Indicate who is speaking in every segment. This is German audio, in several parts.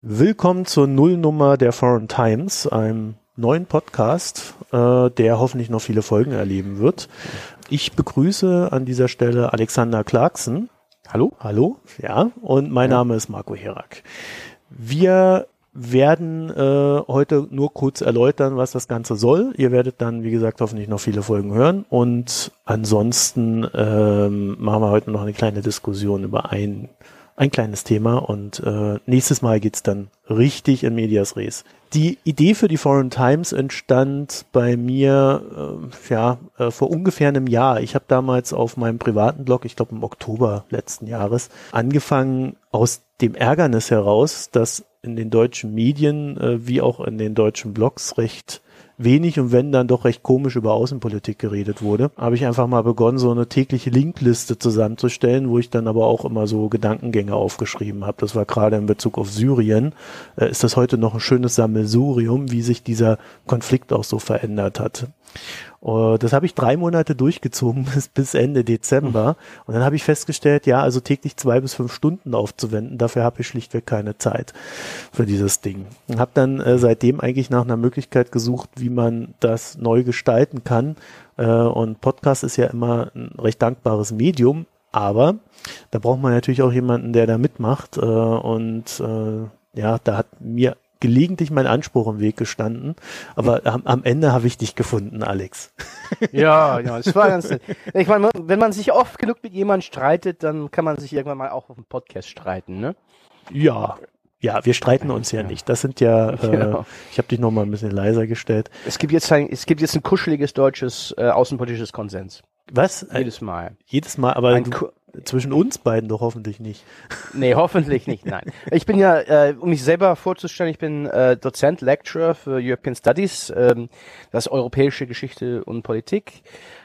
Speaker 1: Willkommen zur Nullnummer der Foreign Times, einem neuen Podcast, äh, der hoffentlich noch viele Folgen erleben wird. Ich begrüße an dieser Stelle Alexander Clarkson.
Speaker 2: Hallo?
Speaker 1: Hallo, ja, und mein ja. Name ist Marco Herak. Wir werden äh, heute nur kurz erläutern, was das Ganze soll. Ihr werdet dann, wie gesagt, hoffentlich noch viele Folgen hören. Und ansonsten ähm, machen wir heute noch eine kleine Diskussion über ein ein kleines Thema und äh, nächstes Mal geht's dann richtig in Medias Res. Die Idee für die Foreign Times entstand bei mir äh, ja äh, vor ungefähr einem Jahr. Ich habe damals auf meinem privaten Blog, ich glaube im Oktober letzten Jahres, angefangen aus dem Ärgernis heraus, dass in den deutschen Medien äh, wie auch in den deutschen Blogs recht wenig und wenn dann doch recht komisch über Außenpolitik geredet wurde, habe ich einfach mal begonnen, so eine tägliche Linkliste zusammenzustellen, wo ich dann aber auch immer so Gedankengänge aufgeschrieben habe. Das war gerade in Bezug auf Syrien. Äh, ist das heute noch ein schönes Sammelsurium, wie sich dieser Konflikt auch so verändert hat. Uh, das habe ich drei Monate durchgezogen bis, bis Ende Dezember. Und dann habe ich festgestellt, ja, also täglich zwei bis fünf Stunden aufzuwenden, dafür habe ich schlichtweg keine Zeit für dieses Ding. Und habe dann äh, seitdem eigentlich nach einer Möglichkeit gesucht, wie man das neu gestalten kann. Äh, und Podcast ist ja immer ein recht dankbares Medium, aber da braucht man natürlich auch jemanden, der da mitmacht. Äh, und äh, ja, da hat mir gelegentlich mein Anspruch im Weg gestanden, aber am, am Ende habe ich dich gefunden, Alex.
Speaker 2: Ja, ja, es war ganz nett. Ich meine, wenn man sich oft genug mit jemandem streitet, dann kann man sich irgendwann mal auch auf dem Podcast streiten, ne?
Speaker 1: Ja. Ja, wir streiten uns ja, ja. nicht. Das sind ja, äh, genau. ich habe dich noch mal ein bisschen leiser gestellt.
Speaker 2: Es gibt jetzt ein, es gibt jetzt ein kuscheliges deutsches äh, außenpolitisches Konsens.
Speaker 1: Was?
Speaker 2: Jedes Mal.
Speaker 1: Jedes Mal, aber ein, du, zwischen uns beiden doch hoffentlich nicht.
Speaker 2: Nee, hoffentlich nicht, nein. Ich bin ja, äh, um mich selber vorzustellen, ich bin äh, Dozent, Lecturer für European Studies, ähm, das europäische Geschichte und Politik.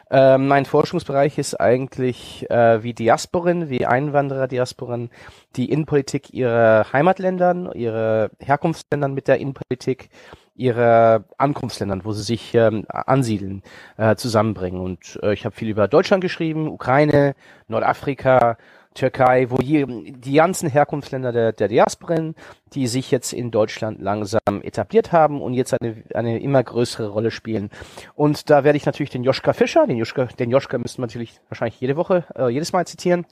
Speaker 2: Ähm, mein Forschungsbereich ist eigentlich äh, wie Diasporen, wie Einwanderer-Diasporen, die Innenpolitik ihrer Heimatländern, ihre Herkunftsländern mit der Innenpolitik ihre Ankunftsländern, wo sie sich ähm, ansiedeln, äh, zusammenbringen. Und äh, ich habe viel über Deutschland geschrieben, Ukraine, Nordafrika, Türkei, wo je, die ganzen Herkunftsländer der, der Diasporen, die sich jetzt in Deutschland langsam etabliert haben und jetzt eine, eine immer größere Rolle spielen. Und da werde ich natürlich den Joschka Fischer, den Joschka, den Joschka müssten wir natürlich wahrscheinlich jede Woche, äh, jedes Mal zitieren,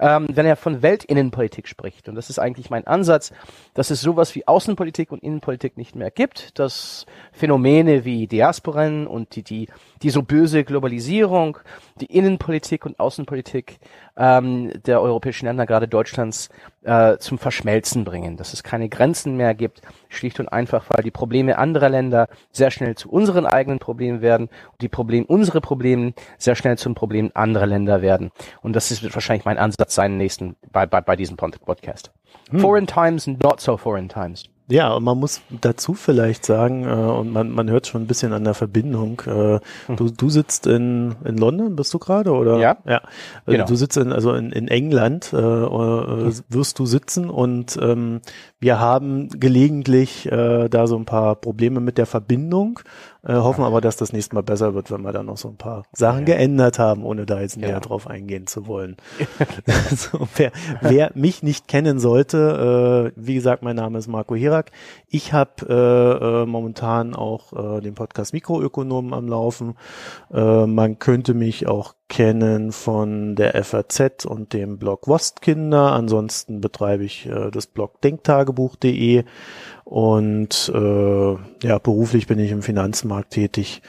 Speaker 2: ähm, wenn er von Weltinnenpolitik spricht. Und das ist eigentlich mein Ansatz, dass es sowas wie Außenpolitik und Innenpolitik nicht mehr gibt, dass Phänomene wie Diasporen und die, die, die so böse Globalisierung, die Innenpolitik und Außenpolitik ähm, der europäischen Länder, gerade Deutschlands, äh, zum Verschmelzen bringen, dass es keine Grenzen mehr gibt, schlicht und einfach, weil die Probleme anderer Länder sehr schnell zu unseren eigenen Problemen werden und die Probleme, unsere Probleme sehr schnell zum Problem anderer Länder werden. Und das ist wahrscheinlich mein Ansatz sein nächsten bei, bei, bei diesem Podcast. Hm. Foreign Times, not so foreign times.
Speaker 1: Ja, und man muss dazu vielleicht sagen, äh, und man, man hört schon ein bisschen an der Verbindung, äh, hm. du, du sitzt in, in London, bist du gerade, oder?
Speaker 2: Ja.
Speaker 1: Ja. Äh, genau. Du sitzt in, also in, in England, äh, äh, hm. wirst du sitzen und ähm, wir haben gelegentlich äh, da so ein paar Probleme mit der Verbindung, äh, hoffen aber, dass das nächste Mal besser wird, wenn wir da noch so ein paar Sachen ja. geändert haben, ohne da jetzt näher ja. drauf eingehen zu wollen. also, wer, wer mich nicht kennen sollte, äh, wie gesagt, mein Name ist Marco Hirak. Ich habe äh, äh, momentan auch äh, den Podcast Mikroökonomen am Laufen. Äh, man könnte mich auch kennen von der FAZ und dem Blog Wostkinder. Ansonsten betreibe ich äh, das Blog denktagebuch.de und äh, ja, beruflich bin ich im Finanzmarkt tätig.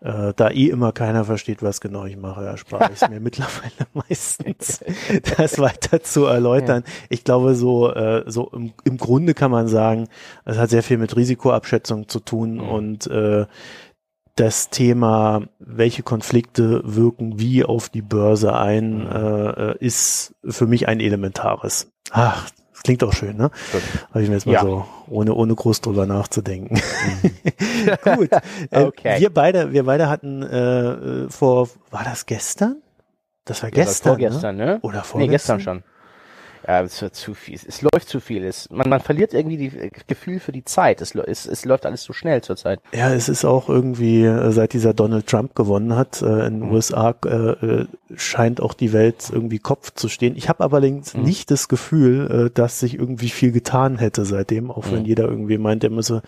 Speaker 1: Äh, da eh immer keiner versteht, was genau ich mache, erspare ich es mir mittlerweile meistens, das weiter zu erläutern. Ja. Ich glaube, so, äh, so im, im Grunde kann man sagen, es hat sehr viel mit Risikoabschätzung zu tun mhm. und äh, das Thema, welche Konflikte wirken wie auf die Börse ein, mhm. äh, ist für mich ein elementares. Ach, das klingt auch schön, ne? Habe ich mir jetzt mal ja. so, ohne, ohne groß drüber nachzudenken. Mhm. Gut. Äh, okay. Wir beide, wir beide hatten äh, vor, war das gestern? Das war gestern.
Speaker 2: Ja, vorgestern,
Speaker 1: ne?
Speaker 2: ne?
Speaker 1: Oder
Speaker 2: vorgestern? Nee, gestern schon. Ja, es wird zu viel. Es läuft zu viel. Es, man, man verliert irgendwie die äh, Gefühl für die Zeit. Es, es, es läuft alles zu schnell zurzeit.
Speaker 1: Ja, es ist auch irgendwie, äh, seit dieser Donald Trump gewonnen hat, äh, in den mhm. USA äh, scheint auch die Welt irgendwie Kopf zu stehen. Ich habe allerdings mhm. nicht das Gefühl, dass sich irgendwie viel getan hätte seitdem, auch wenn mhm. jeder irgendwie meint, er müsse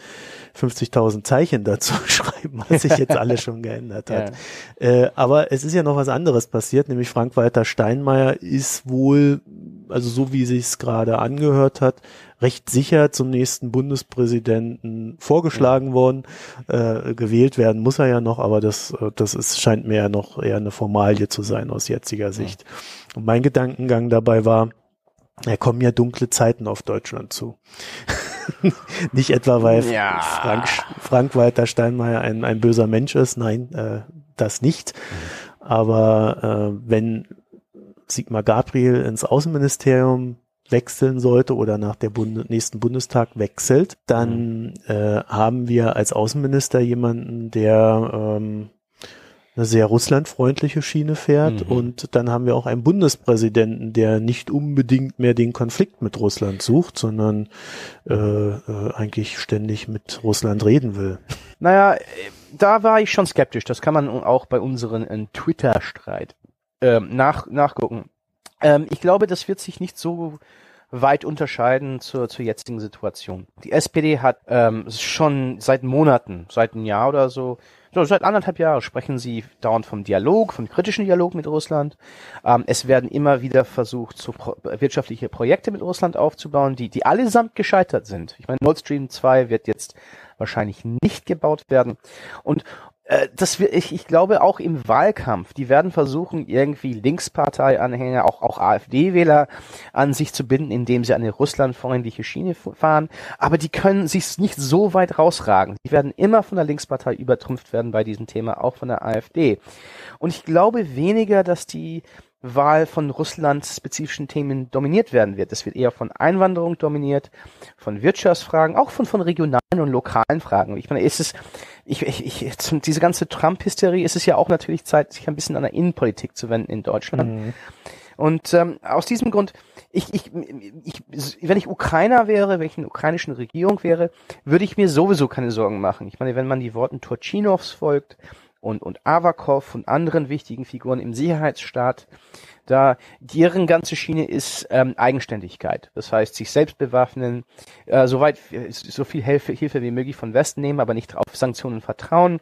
Speaker 1: 50.000 Zeichen dazu schreiben, was sich jetzt alles schon geändert hat. Ja. Äh, aber es ist ja noch was anderes passiert, nämlich Frank-Walter Steinmeier ist wohl, also so wie sich es gerade angehört hat, recht sicher zum nächsten Bundespräsidenten vorgeschlagen worden. Äh, gewählt werden muss er ja noch, aber das, äh, das ist, scheint mir ja noch eher eine Formalie zu sein aus jetziger Sicht. Und mein Gedankengang dabei war, ja, kommen ja dunkle Zeiten auf Deutschland zu. Nicht etwa, weil ja. Frank, Frank Walter Steinmeier ein, ein böser Mensch ist, nein, äh, das nicht. Aber äh, wenn Sigmar Gabriel ins Außenministerium wechseln sollte oder nach der Bund nächsten Bundestag wechselt, dann mhm. äh, haben wir als Außenminister jemanden, der ähm, eine sehr russlandfreundliche Schiene fährt. Mhm. Und dann haben wir auch einen Bundespräsidenten, der nicht unbedingt mehr den Konflikt mit Russland sucht, sondern äh, äh, eigentlich ständig mit Russland reden will.
Speaker 2: Naja, da war ich schon skeptisch. Das kann man auch bei unseren äh, Twitter-Streit ähm, nach, nachgucken. Ähm, ich glaube, das wird sich nicht so weit unterscheiden zur, zur jetzigen Situation. Die SPD hat ähm, schon seit Monaten, seit einem Jahr oder so, so, seit anderthalb Jahren sprechen sie dauernd vom Dialog, vom kritischen Dialog mit Russland. Ähm, es werden immer wieder versucht, so pro wirtschaftliche Projekte mit Russland aufzubauen, die, die allesamt gescheitert sind. Ich meine, Nord Stream 2 wird jetzt wahrscheinlich nicht gebaut werden. Und das wir, ich, ich glaube auch im Wahlkampf, die werden versuchen, irgendwie Linkspartei-Anhänger, auch, auch AfD-Wähler an sich zu binden, indem sie eine russlandfreundliche Schiene fahren. Aber die können sich nicht so weit rausragen. Die werden immer von der Linkspartei übertrumpft werden bei diesem Thema, auch von der AfD. Und ich glaube weniger, dass die Wahl von Russland spezifischen Themen dominiert werden wird. Es wird eher von Einwanderung dominiert, von Wirtschaftsfragen, auch von, von regionalen und lokalen Fragen. Ich meine, ist es, ich, ich, ich, diese ganze Trump-Hysterie ist es ja auch natürlich Zeit, sich ein bisschen an der Innenpolitik zu wenden in Deutschland. Mhm. Und ähm, aus diesem Grund, ich, ich, ich, wenn ich Ukrainer wäre, wenn ich in der ukrainischen Regierung wäre, würde ich mir sowieso keine Sorgen machen. Ich meine, wenn man die Worten Turchinovs folgt, und, und Avakov und anderen wichtigen Figuren im Sicherheitsstaat, da deren ganze Schiene ist ähm, Eigenständigkeit. Das heißt, sich selbst bewaffnen, äh, soweit so viel Hilfe, Hilfe wie möglich von Westen nehmen, aber nicht auf Sanktionen vertrauen.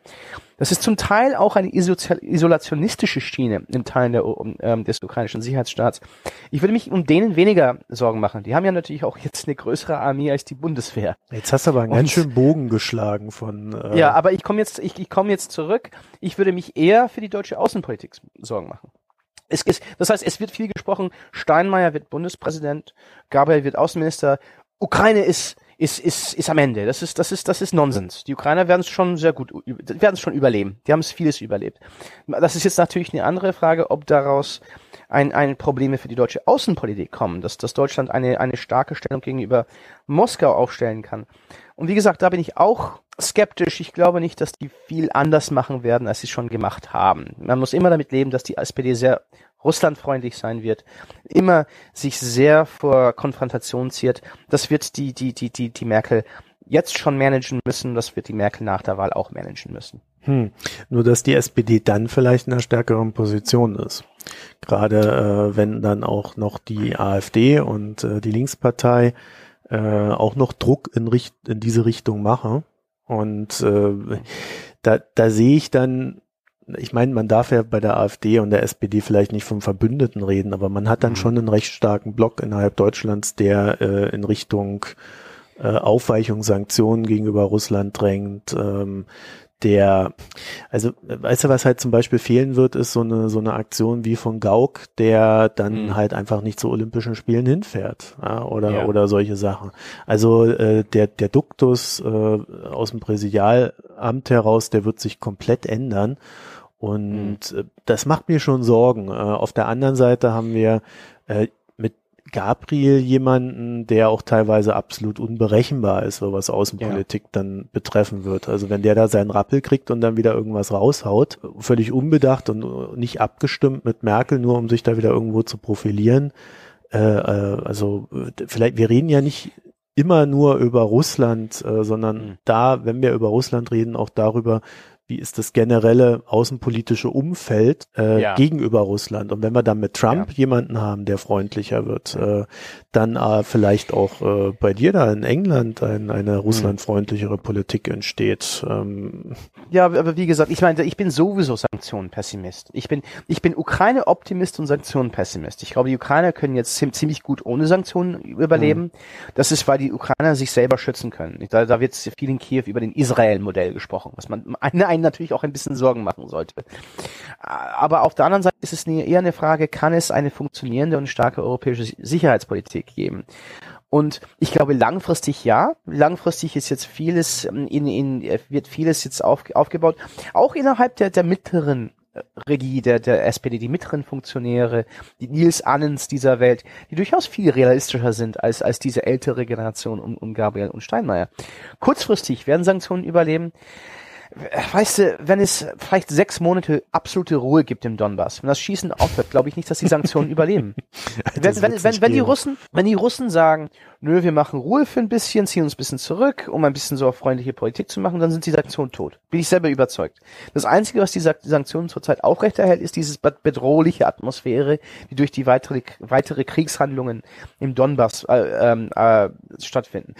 Speaker 2: Das ist zum Teil auch eine isolationistische Schiene in Teilen der, ähm, des ukrainischen Sicherheitsstaats. Ich würde mich um denen weniger Sorgen machen. Die haben ja natürlich auch jetzt eine größere Armee als die Bundeswehr.
Speaker 1: Jetzt hast du aber einen Und, ganz schön Bogen geschlagen von.
Speaker 2: Äh ja, aber ich komme jetzt, ich, ich komme jetzt zurück. Ich würde mich eher für die deutsche Außenpolitik Sorgen machen. Es, es, das heißt, es wird viel gesprochen. Steinmeier wird Bundespräsident, Gabriel wird Außenminister. Ukraine ist ist ist ist am Ende. Das ist das ist das ist Nonsens. Die Ukrainer werden es schon sehr gut werden es schon überleben. Die haben es vieles überlebt. Das ist jetzt natürlich eine andere Frage, ob daraus ein, ein Probleme für die deutsche Außenpolitik kommen, dass, dass Deutschland eine, eine starke Stellung gegenüber Moskau aufstellen kann. Und wie gesagt, da bin ich auch skeptisch. Ich glaube nicht, dass die viel anders machen werden, als sie schon gemacht haben. Man muss immer damit leben, dass die SPD sehr russlandfreundlich sein wird, immer sich sehr vor Konfrontation ziert. Das wird die, die, die, die, die Merkel jetzt schon managen müssen, das wird die Merkel nach der Wahl auch managen müssen.
Speaker 1: Hm. Nur dass die SPD dann vielleicht in einer stärkeren Position ist. Gerade äh, wenn dann auch noch die AfD und äh, die Linkspartei äh, auch noch Druck in, Richt in diese Richtung machen. Und äh, da, da sehe ich dann, ich meine, man darf ja bei der AfD und der SPD vielleicht nicht vom Verbündeten reden, aber man hat dann mhm. schon einen recht starken Block innerhalb Deutschlands, der äh, in Richtung äh, Aufweichung, Sanktionen gegenüber Russland drängt, ähm, der, also weißt du, was halt zum Beispiel fehlen wird, ist so eine so eine Aktion wie von Gauck, der dann mhm. halt einfach nicht zu Olympischen Spielen hinfährt ja, oder ja. oder solche Sachen. Also äh, der der Duktus äh, aus dem Präsidialamt heraus, der wird sich komplett ändern und mhm. das macht mir schon Sorgen. Äh, auf der anderen Seite haben wir äh, Gabriel jemanden, der auch teilweise absolut unberechenbar ist, was Außenpolitik ja. dann betreffen wird. Also wenn der da seinen Rappel kriegt und dann wieder irgendwas raushaut, völlig unbedacht und nicht abgestimmt mit Merkel, nur um sich da wieder irgendwo zu profilieren, äh, äh, also vielleicht, wir reden ja nicht immer nur über Russland, äh, sondern mhm. da, wenn wir über Russland reden, auch darüber, wie ist das generelle außenpolitische Umfeld äh, ja. gegenüber Russland. Und wenn wir dann mit Trump ja. jemanden haben, der freundlicher wird, äh, dann äh, vielleicht auch äh, bei dir da in England ein, eine mhm. russlandfreundlichere Politik entsteht. Ähm.
Speaker 2: Ja, aber wie gesagt, ich meine, ich bin sowieso Sanktionenpessimist. Ich bin, ich bin Ukraine-Optimist und Sanktionenpessimist. Ich glaube, die Ukrainer können jetzt ziemlich gut ohne Sanktionen überleben. Mhm. Das ist, weil die Ukrainer sich selber schützen können. Da, da wird viel in Kiew über den Israel-Modell gesprochen, was man eine, einen natürlich auch ein bisschen Sorgen machen sollte. Aber auf der anderen Seite ist es eher eine Frage, kann es eine funktionierende und starke europäische Sicherheitspolitik geben? Und ich glaube langfristig ja. Langfristig ist jetzt vieles in, in wird vieles jetzt auf, aufgebaut, auch innerhalb der der mittleren Regie der, der SPD, die mittleren Funktionäre, die Nils Annens dieser Welt, die durchaus viel realistischer sind als, als diese ältere Generation um, um Gabriel und Steinmeier. Kurzfristig werden Sanktionen überleben weißt du, wenn es vielleicht sechs Monate absolute Ruhe gibt im Donbass, wenn das Schießen aufhört, glaube ich nicht, dass die Sanktionen überleben. wenn, wenn, wenn, wenn die Russen, wenn die Russen sagen, nö, wir machen Ruhe für ein bisschen, ziehen uns ein bisschen zurück, um ein bisschen so auf freundliche Politik zu machen, dann sind die Sanktionen tot. Bin ich selber überzeugt. Das Einzige, was die Sanktionen zurzeit aufrechterhält, ist diese bedrohliche Atmosphäre, die durch die weitere, weitere Kriegshandlungen im Donbass äh, äh, stattfinden.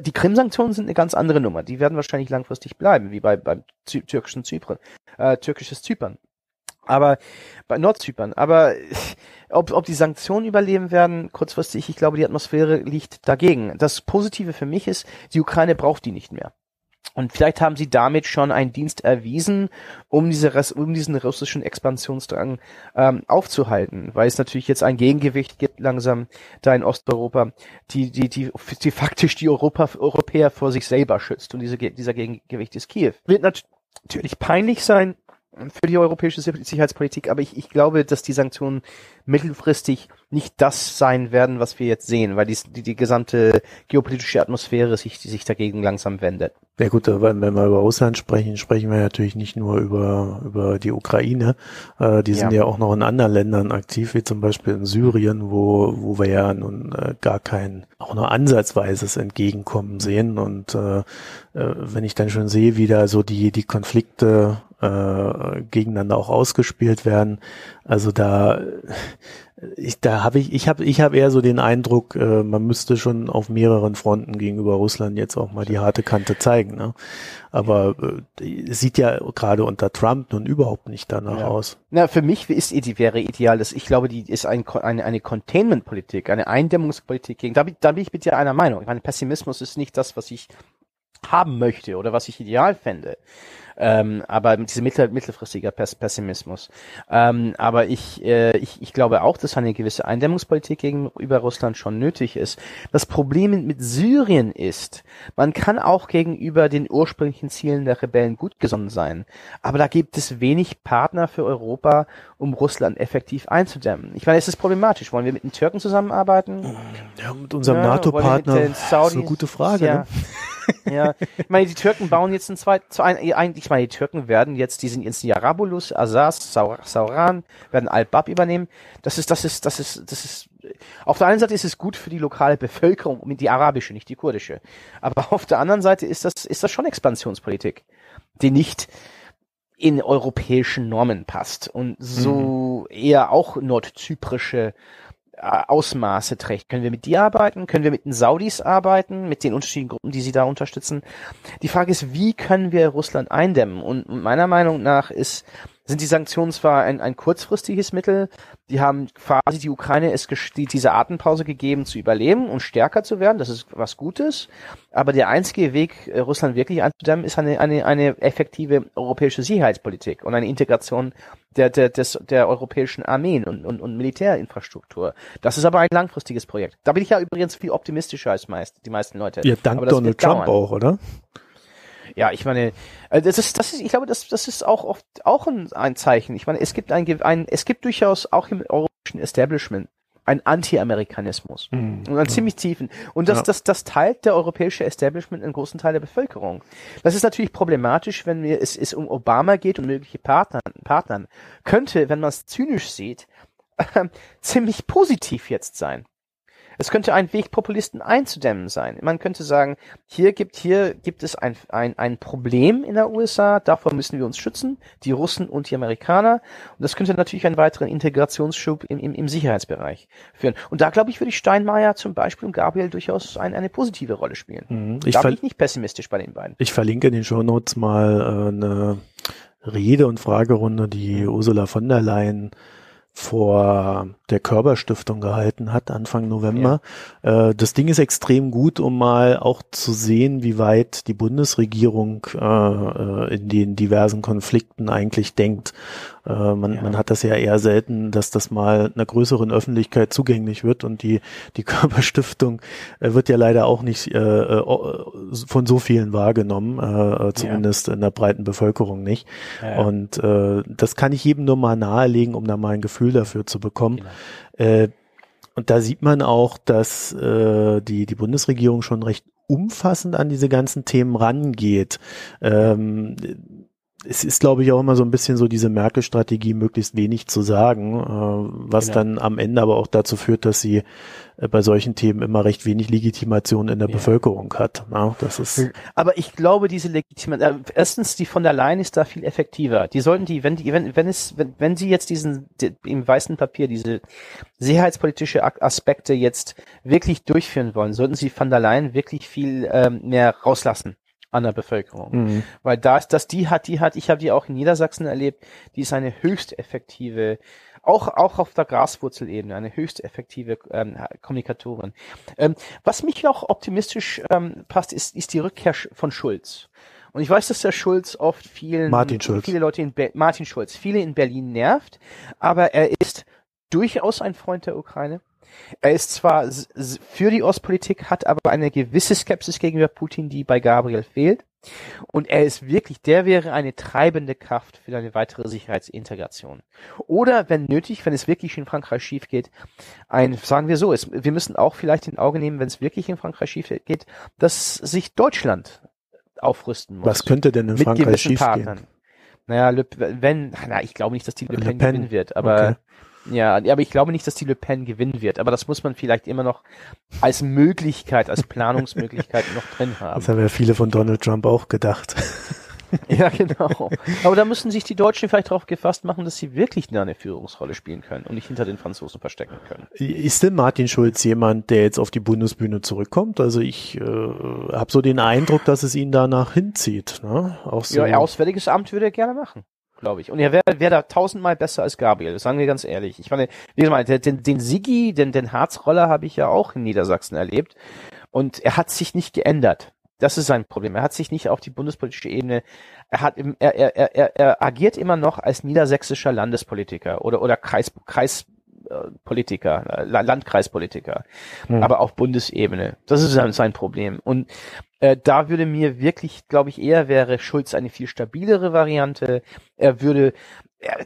Speaker 2: Die Krim-Sanktionen sind eine ganz andere Nummer. Die werden wahrscheinlich langfristig bleiben, wie bei, beim türkischen Zypern, äh, türkisches Zypern. Aber bei Nordzypern. Aber ob, ob die Sanktionen überleben werden, kurzfristig, ich glaube, die Atmosphäre liegt dagegen. Das Positive für mich ist, die Ukraine braucht die nicht mehr. Und vielleicht haben sie damit schon einen Dienst erwiesen, um, diese, um diesen russischen Expansionsdrang ähm, aufzuhalten, weil es natürlich jetzt ein Gegengewicht gibt langsam da in Osteuropa, die, die, die, die faktisch die Europa, Europäer vor sich selber schützt. Und diese, dieser Gegengewicht ist Kiew. Wird natürlich peinlich sein, für die europäische Sicherheitspolitik, aber ich, ich glaube, dass die Sanktionen mittelfristig nicht das sein werden, was wir jetzt sehen, weil die, die, die gesamte geopolitische Atmosphäre sich, die sich dagegen langsam wendet.
Speaker 1: Ja gut, wenn wir über Russland sprechen, sprechen wir natürlich nicht nur über, über die Ukraine. Äh, die sind ja. ja auch noch in anderen Ländern aktiv, wie zum Beispiel in Syrien, wo, wo wir ja nun äh, gar kein, auch nur ansatzweises Entgegenkommen sehen. Und äh, äh, wenn ich dann schon sehe, wie da so die, die Konflikte äh, gegeneinander auch ausgespielt werden. Also da, ich, da habe ich, ich habe, ich habe eher so den Eindruck, äh, man müsste schon auf mehreren Fronten gegenüber Russland jetzt auch mal die harte Kante zeigen. Ne? Aber äh, sieht ja gerade unter Trump nun überhaupt nicht danach ja. aus.
Speaker 2: Na, für mich ist die wäre ideal, dass ich glaube, die ist ein, eine, eine Containment-Politik, eine Eindämmungspolitik gegen. Da, da bin ich mit dir einer Meinung. Ich meine, Pessimismus ist nicht das, was ich haben möchte oder was ich ideal fände. Ähm, aber mit diesem mittel, mittelfristiger Pessimismus. Ähm, aber ich, äh, ich, ich glaube auch, dass eine gewisse Eindämmungspolitik gegenüber Russland schon nötig ist. Das Problem mit Syrien ist, man kann auch gegenüber den ursprünglichen Zielen der Rebellen gut gesonnen sein. Aber da gibt es wenig Partner für Europa, um Russland effektiv einzudämmen. Ich meine, es ist problematisch. Wollen wir mit den Türken zusammenarbeiten?
Speaker 1: Ja, mit unserem ja, NATO-Partner. Das ist eine gute Frage. Ja. Ne?
Speaker 2: ja, ich meine, die Türken bauen jetzt ein zwei, zu ein, ich meine, die Türken werden jetzt, die sind jetzt in Jarabulus, Azaz, Sauran, werden Al-Bab übernehmen. Das ist, das ist, das ist, das ist, auf der einen Seite ist es gut für die lokale Bevölkerung, die arabische, nicht die kurdische. Aber auf der anderen Seite ist das, ist das schon Expansionspolitik, die nicht in europäischen Normen passt und so mhm. eher auch nordzyprische Ausmaße trägt. Können wir mit dir arbeiten? Können wir mit den Saudis arbeiten? Mit den unterschiedlichen Gruppen, die sie da unterstützen? Die Frage ist, wie können wir Russland eindämmen? Und meiner Meinung nach ist sind die Sanktionen zwar ein, ein kurzfristiges Mittel, die haben quasi die Ukraine es die, diese Atempause gegeben, zu überleben und stärker zu werden, das ist was Gutes, aber der einzige Weg, äh, Russland wirklich einzudämmen, ist eine, eine, eine effektive europäische Sicherheitspolitik und eine Integration der, der, des, der europäischen Armeen und, und, und Militärinfrastruktur. Das ist aber ein langfristiges Projekt. Da bin ich ja übrigens viel optimistischer als meist, die meisten Leute.
Speaker 1: Ja, dank Donald Trump auch, oder?
Speaker 2: Ja, ich meine, äh, das ist, das ist, ich glaube, das, das ist auch oft auch ein, ein Zeichen. Ich meine, es gibt ein, ein, es gibt durchaus auch im europäischen Establishment ein Anti-Amerikanismus mhm. und einen ziemlich tiefen. Und das, ja. das, das teilt der europäische Establishment einen großen Teil der Bevölkerung. Das ist natürlich problematisch, wenn wir, es, es um Obama geht und mögliche Partner, Partnern. Könnte, wenn man es zynisch sieht, äh, ziemlich positiv jetzt sein. Es könnte ein Weg, Populisten einzudämmen sein. Man könnte sagen, hier gibt, hier gibt es ein, ein, ein Problem in der USA, davor müssen wir uns schützen, die Russen und die Amerikaner. Und das könnte natürlich einen weiteren Integrationsschub im, im, im Sicherheitsbereich führen. Und da, glaube ich, würde ich Steinmeier zum Beispiel und Gabriel durchaus ein, eine positive Rolle spielen. Mhm. Ich da bin ich nicht pessimistisch bei den beiden.
Speaker 1: Ich verlinke in den Show Notes mal äh, eine Rede- und Fragerunde, die Ursula von der Leyen vor der Körperstiftung gehalten hat, Anfang November. Ja. Äh, das Ding ist extrem gut, um mal auch zu sehen, wie weit die Bundesregierung äh, äh in den diversen Konflikten eigentlich denkt. Äh, man, ja. man hat das ja eher selten, dass das mal einer größeren Öffentlichkeit zugänglich wird und die, die Körperstiftung äh, wird ja leider auch nicht äh, äh von so vielen wahrgenommen, äh, zumindest ja. in der breiten Bevölkerung nicht. Ja, und äh, das kann ich jedem nur mal nahelegen, um da mal ein Gefühl dafür zu bekommen. Genau. Äh, und da sieht man auch, dass äh, die, die Bundesregierung schon recht umfassend an diese ganzen Themen rangeht. Ähm, es ist, glaube ich, auch immer so ein bisschen so diese Merkel-Strategie, möglichst wenig zu sagen, äh, was genau. dann am Ende aber auch dazu führt, dass sie äh, bei solchen Themen immer recht wenig Legitimation in der ja. Bevölkerung hat. Ja, das ist
Speaker 2: aber ich glaube, diese Legitimation, äh, erstens, die von der Leyen ist da viel effektiver. Die sollten die, wenn die, wenn, wenn es, wenn, wenn sie jetzt diesen, die, im weißen Papier diese sicherheitspolitische Aspekte jetzt wirklich durchführen wollen, sollten sie von der Leyen wirklich viel ähm, mehr rauslassen an der Bevölkerung. Mhm. Weil da ist das, die hat, die hat, ich habe die auch in Niedersachsen erlebt, die ist eine höchst effektive, auch, auch auf der Graswurzelebene, eine höchst effektive ähm, Kommunikatorin. Ähm, was mich auch optimistisch ähm, passt, ist, ist die Rückkehr von Schulz. Und ich weiß, dass der Schulz oft vielen,
Speaker 1: Martin Schulz.
Speaker 2: viele Leute in Be Martin Schulz, viele in Berlin nervt, aber er ist durchaus ein Freund der Ukraine. Er ist zwar für die Ostpolitik, hat aber eine gewisse Skepsis gegenüber Putin, die bei Gabriel fehlt. Und er ist wirklich, der wäre eine treibende Kraft für eine weitere Sicherheitsintegration. Oder wenn nötig, wenn es wirklich in Frankreich schief geht, ein, sagen wir so, es, wir müssen auch vielleicht in Auge nehmen, wenn es wirklich in Frankreich schief geht, dass sich Deutschland aufrüsten muss.
Speaker 1: Was könnte denn in Frankreich schief gehen?
Speaker 2: Naja, Le, wenn, na, ich glaube nicht, dass die Le Pen, Le Pen. gewinnen wird, aber okay. Ja, aber ich glaube nicht, dass die Le Pen gewinnen wird. Aber das muss man vielleicht immer noch als Möglichkeit, als Planungsmöglichkeit noch drin haben.
Speaker 1: Das haben ja viele von Donald Trump auch gedacht.
Speaker 2: ja, genau. Aber da müssen sich die Deutschen vielleicht darauf gefasst machen, dass sie wirklich eine Führungsrolle spielen können und nicht hinter den Franzosen verstecken können.
Speaker 1: Ist denn Martin Schulz jemand, der jetzt auf die Bundesbühne zurückkommt? Also ich äh, habe so den Eindruck, dass es ihn danach hinzieht. Ne?
Speaker 2: Auch so. Ja, Auswärtiges Amt würde er gerne machen glaube ich. Und er wäre wär da tausendmal besser als Gabriel, das sagen wir ganz ehrlich. Ich meine, wie gesagt, den, den Sigi, den, den Harzroller habe ich ja auch in Niedersachsen erlebt. Und er hat sich nicht geändert. Das ist sein Problem. Er hat sich nicht auf die bundespolitische Ebene, er hat, er, er, er, er agiert immer noch als niedersächsischer Landespolitiker oder, oder Kreis, Kreis, Politiker, Landkreispolitiker, hm. aber auf Bundesebene. Das ist sein Problem. Und äh, da würde mir wirklich, glaube ich, eher wäre Schulz eine viel stabilere Variante. Er würde,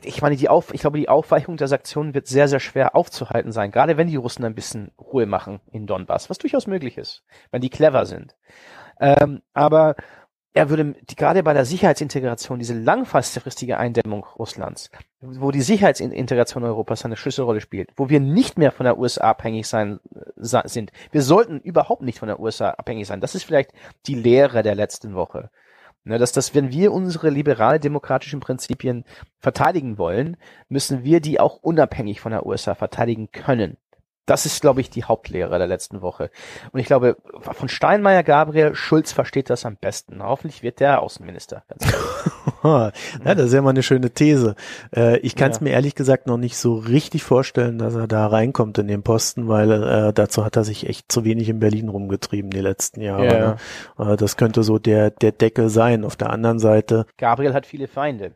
Speaker 2: ich meine, die Auf, ich glaube, die Aufweichung der Sanktionen wird sehr, sehr schwer aufzuhalten sein, gerade wenn die Russen ein bisschen Ruhe machen in Donbass, was durchaus möglich ist, wenn die clever sind. Ähm, aber er würde gerade bei der Sicherheitsintegration, diese langfristige Eindämmung Russlands, wo die Sicherheitsintegration Europas eine Schlüsselrolle spielt, wo wir nicht mehr von der USA abhängig sein sind. Wir sollten überhaupt nicht von der USA abhängig sein. Das ist vielleicht die Lehre der letzten Woche. Ne, dass das, wenn wir unsere liberal-demokratischen Prinzipien verteidigen wollen, müssen wir die auch unabhängig von der USA verteidigen können. Das ist, glaube ich, die Hauptlehre der letzten Woche. Und ich glaube, von Steinmeier, Gabriel, Schulz versteht das am besten. Hoffentlich wird der Außenminister.
Speaker 1: ja, das ist ja mal eine schöne These. Äh, ich kann es ja. mir ehrlich gesagt noch nicht so richtig vorstellen, dass er da reinkommt in den Posten, weil äh, dazu hat er sich echt zu wenig in Berlin rumgetrieben die letzten Jahre. Ja. Ne? Äh, das könnte so der, der Deckel sein. Auf der anderen Seite.
Speaker 2: Gabriel hat viele Feinde.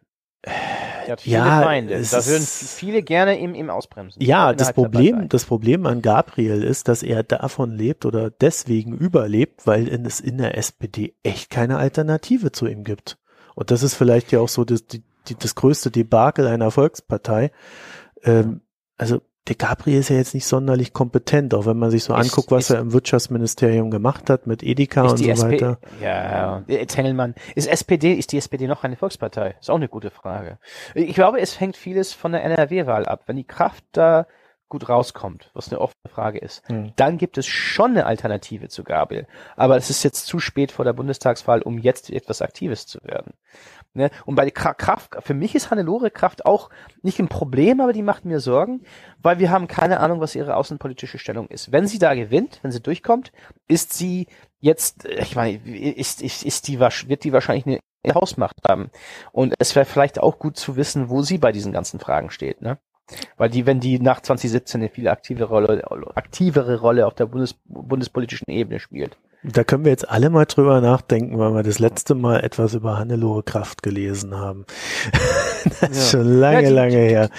Speaker 2: Er hat viele ja, Feinde. Da würden viele gerne ihm, ihm ausbremsen.
Speaker 1: Ja, das Problem, das Problem an Gabriel ist, dass er davon lebt oder deswegen überlebt, weil es in der SPD echt keine Alternative zu ihm gibt. Und das ist vielleicht ja auch so das, die, die, das größte Debakel einer Volkspartei. Ähm, also der Gabriel ist ja jetzt nicht sonderlich kompetent, auch wenn man sich so ist, anguckt, was er im Wirtschaftsministerium gemacht hat mit Edeka und so
Speaker 2: SP
Speaker 1: weiter.
Speaker 2: Ja, Tengelmann. Ist SPD, ist die SPD noch eine Volkspartei? Ist auch eine gute Frage. Ich glaube, es hängt vieles von der NRW-Wahl ab. Wenn die Kraft da gut rauskommt, was eine offene Frage ist, hm. dann gibt es schon eine Alternative zu Gabriel. Aber es ist jetzt zu spät vor der Bundestagswahl, um jetzt etwas Aktives zu werden. Ne? Und bei der Kraft, für mich ist Hannelore Kraft auch nicht ein Problem, aber die macht mir Sorgen, weil wir haben keine Ahnung, was ihre außenpolitische Stellung ist. Wenn sie da gewinnt, wenn sie durchkommt, ist sie jetzt, ich meine, ist, ist, ist die, wird die wahrscheinlich eine Hausmacht haben. Und es wäre vielleicht auch gut zu wissen, wo sie bei diesen ganzen Fragen steht, ne? Weil die, wenn die nach 2017 eine viel aktivere Rolle, aktivere Rolle auf der Bundes, bundespolitischen Ebene spielt.
Speaker 1: Da können wir jetzt alle mal drüber nachdenken, weil wir das letzte Mal etwas über Hannelore Kraft gelesen haben. das ist ja. schon lange, ja, die, lange her.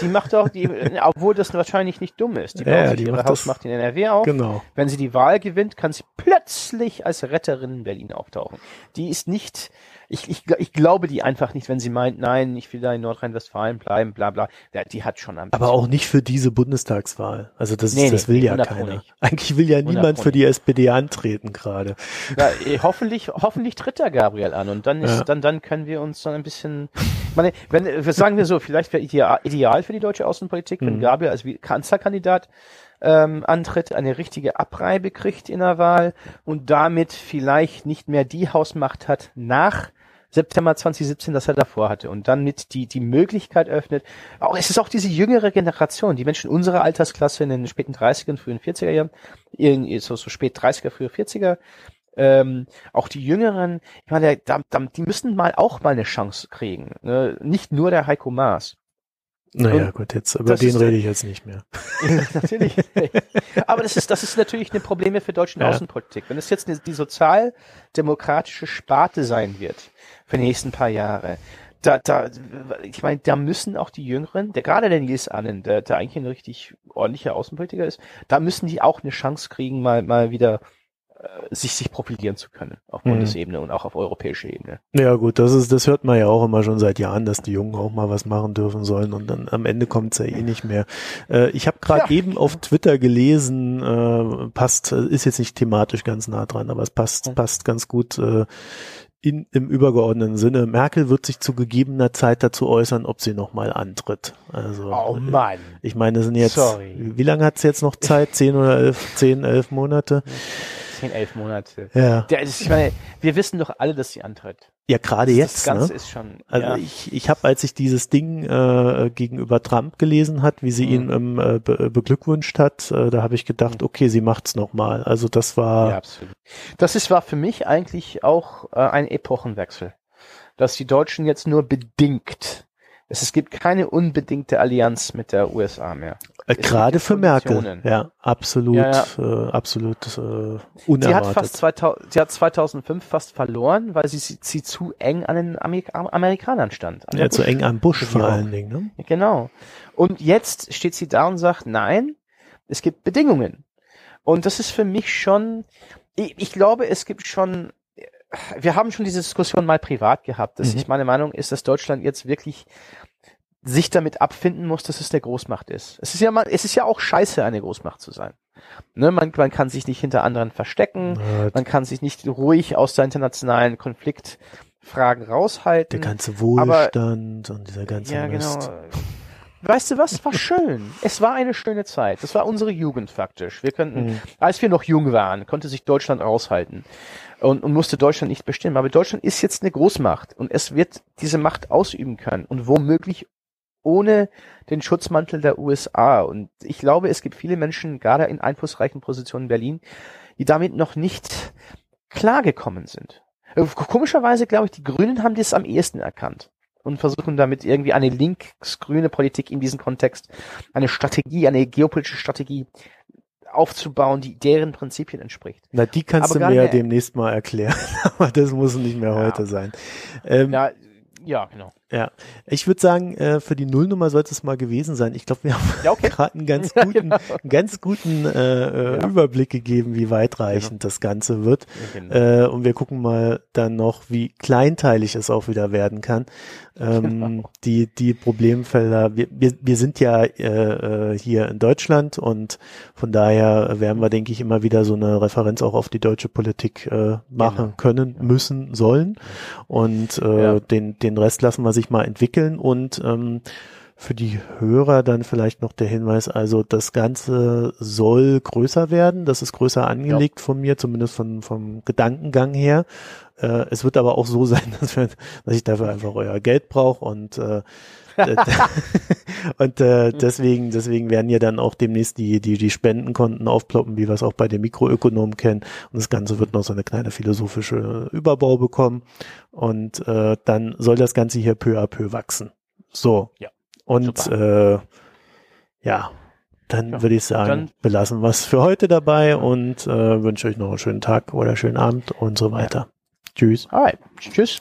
Speaker 2: Die macht auch, die, obwohl das wahrscheinlich nicht dumm ist. Die ja, die ihre Hausmacht in NRW auf.
Speaker 1: Genau.
Speaker 2: Wenn sie die Wahl gewinnt, kann sie plötzlich als Retterin in Berlin auftauchen. Die ist nicht, ich, ich, ich glaube die einfach nicht, wenn sie meint, nein, ich will da in Nordrhein-Westfalen bleiben, bla bla. Ja, die hat schon
Speaker 1: Aber auch nicht für diese Bundestagswahl. Also das, nee, das will nee, ja keiner. Eigentlich will ja niemand für die SPD antreten gerade.
Speaker 2: Ja, eh, hoffentlich, hoffentlich tritt der Gabriel an und dann ist, ja. dann, dann können wir uns dann ein bisschen, meine, wenn, sagen wir so, vielleicht wäre ideal, ideal für die deutsche Außenpolitik, wenn mhm. Gabriel als Kanzlerkandidat ähm, antritt, eine richtige Abreibe kriegt in der Wahl und damit vielleicht nicht mehr die Hausmacht hat nach September 2017, das er davor hatte und dann mit die, die Möglichkeit öffnet. Auch, es ist auch diese jüngere Generation, die Menschen unserer Altersklasse in den späten 30er, frühen 40er Jahren, so, so spät 30er, frühe 40er, ähm, auch die Jüngeren, ich meine, da, da, die müssen mal auch mal eine Chance kriegen. Ne? Nicht nur der Heiko Maas.
Speaker 1: Naja, und gut, jetzt, über den rede ich jetzt nicht mehr.
Speaker 2: natürlich. Aber das ist, das ist natürlich eine Probleme für deutsche ja. Außenpolitik. Wenn es jetzt die sozialdemokratische Sparte sein wird für die nächsten paar Jahre, da, da, ich meine, da müssen auch die Jüngeren, der gerade der Nils Annen, der, der eigentlich ein richtig ordentlicher Außenpolitiker ist, da müssen die auch eine Chance kriegen, mal, mal wieder äh, sich, sich profilieren zu können auf mhm. Bundesebene und auch auf europäischer Ebene.
Speaker 1: Ja gut, das ist, das hört man ja auch immer schon seit Jahren, dass die Jungen auch mal was machen dürfen sollen und dann am Ende kommt es ja eh nicht mehr. Äh, ich habe gerade ja. eben auf Twitter gelesen, äh, passt, ist jetzt nicht thematisch ganz nah dran, aber es passt, mhm. passt ganz gut. Äh, in, im übergeordneten Sinne. Merkel wird sich zu gegebener Zeit dazu äußern, ob sie nochmal antritt. Also,
Speaker 2: oh Mann.
Speaker 1: Ich meine, das sind jetzt, Sorry. wie lange hat sie jetzt noch Zeit? Zehn oder elf, zehn, elf Monate?
Speaker 2: zehn, elf Monate.
Speaker 1: Ja.
Speaker 2: Der, ich meine, wir wissen doch alle, dass sie antritt.
Speaker 1: Ja, gerade jetzt.
Speaker 2: Das Ganze
Speaker 1: ne?
Speaker 2: ist schon.
Speaker 1: Also ja. ich, ich habe, als ich dieses Ding äh, gegenüber Trump gelesen hat, wie sie mhm. ihn ähm, äh, be beglückwünscht hat, äh, da habe ich gedacht, mhm. okay, sie macht's nochmal. Also das war.
Speaker 2: Ja, absolut. Das ist war für mich eigentlich auch äh, ein Epochenwechsel, dass die Deutschen jetzt nur bedingt es, es gibt keine unbedingte Allianz mit der USA mehr.
Speaker 1: Äh, gerade für Merkel, ja, absolut, ja, ja. Äh, absolut äh, unerwartet.
Speaker 2: Sie hat fast 2000, sie hat 2005 fast verloren, weil sie, sie, sie zu eng an den Amerik Amerikanern stand.
Speaker 1: ja, zu eng an Bush vor allen Dingen.
Speaker 2: Ne? Genau. Und jetzt steht sie da und sagt, nein, es gibt Bedingungen. Und das ist für mich schon, ich, ich glaube, es gibt schon wir haben schon diese Diskussion mal privat gehabt, dass mhm. ich meine Meinung ist, dass Deutschland jetzt wirklich sich damit abfinden muss, dass es der Großmacht ist. Es ist ja mal, es ist ja auch scheiße, eine Großmacht zu sein. Ne, man, man kann sich nicht hinter anderen verstecken, ja, man kann sich nicht ruhig aus der internationalen Konfliktfragen raushalten.
Speaker 1: Der ganze Wohlstand aber, und dieser ganze
Speaker 2: ja,
Speaker 1: Mist.
Speaker 2: Genau. Weißt du was? War schön. Es war eine schöne Zeit. Das war unsere Jugend faktisch. Wir könnten, mhm. als wir noch jung waren, konnte sich Deutschland raushalten und, und musste Deutschland nicht bestimmen. Aber Deutschland ist jetzt eine Großmacht und es wird diese Macht ausüben können und womöglich ohne den Schutzmantel der USA. Und ich glaube, es gibt viele Menschen, gerade in einflussreichen Positionen in Berlin, die damit noch nicht klargekommen sind. Komischerweise glaube ich, die Grünen haben das am ehesten erkannt und versuchen damit irgendwie eine linksgrüne Politik in diesem Kontext, eine Strategie, eine geopolitische Strategie aufzubauen, die deren Prinzipien entspricht.
Speaker 1: Na, die kannst Aber du mir ja demnächst mal erklären. Aber das muss nicht mehr ja. heute sein.
Speaker 2: Ähm, ja, ja, genau.
Speaker 1: Ja, ich würde sagen, äh, für die Nullnummer sollte es mal gewesen sein. Ich glaube, wir haben
Speaker 2: Ja, okay.
Speaker 1: gerade einen ganz guten,
Speaker 2: genau.
Speaker 1: einen ganz guten äh,
Speaker 2: Ja.
Speaker 1: Überblick gegeben, wie weitreichend das Ganze wird.
Speaker 2: Genau.
Speaker 1: Äh, und wir gucken mal dann noch, wie kleinteilig es auch wieder werden kann. Ähm,
Speaker 2: Genau.
Speaker 1: Die die Problemfelder. Wir, wir, wir sind ja äh, äh, hier in Deutschland und von daher werden wir, denke ich, immer wieder so eine Referenz auch auf die deutsche Politik äh, machen
Speaker 2: Genau.
Speaker 1: können, müssen, sollen. Und äh,
Speaker 2: Ja.
Speaker 1: den den Rest lassen wir sich mal entwickeln und ähm, für die Hörer dann vielleicht noch der Hinweis, also das Ganze soll größer werden, das ist größer angelegt von mir, zumindest von, vom Gedankengang her. Äh, es wird aber auch so sein, dass, wir, dass ich dafür einfach euer Geld brauche und äh, und äh, deswegen, deswegen werden ja dann auch demnächst die, die, die Spendenkonten aufploppen, wie wir es auch bei den Mikroökonomen kennen. Und das Ganze wird noch so eine kleine philosophische Überbau bekommen. Und äh, dann soll das Ganze hier peu à peu wachsen. So.
Speaker 2: Ja.
Speaker 1: Und äh, ja, dann
Speaker 2: Ja,
Speaker 1: würde ich sagen,
Speaker 2: dann-
Speaker 1: belassen wir es für heute dabei und äh, wünsche euch noch einen schönen Tag oder schönen Abend und so weiter. Tschüss.
Speaker 2: Alright. Tschüss.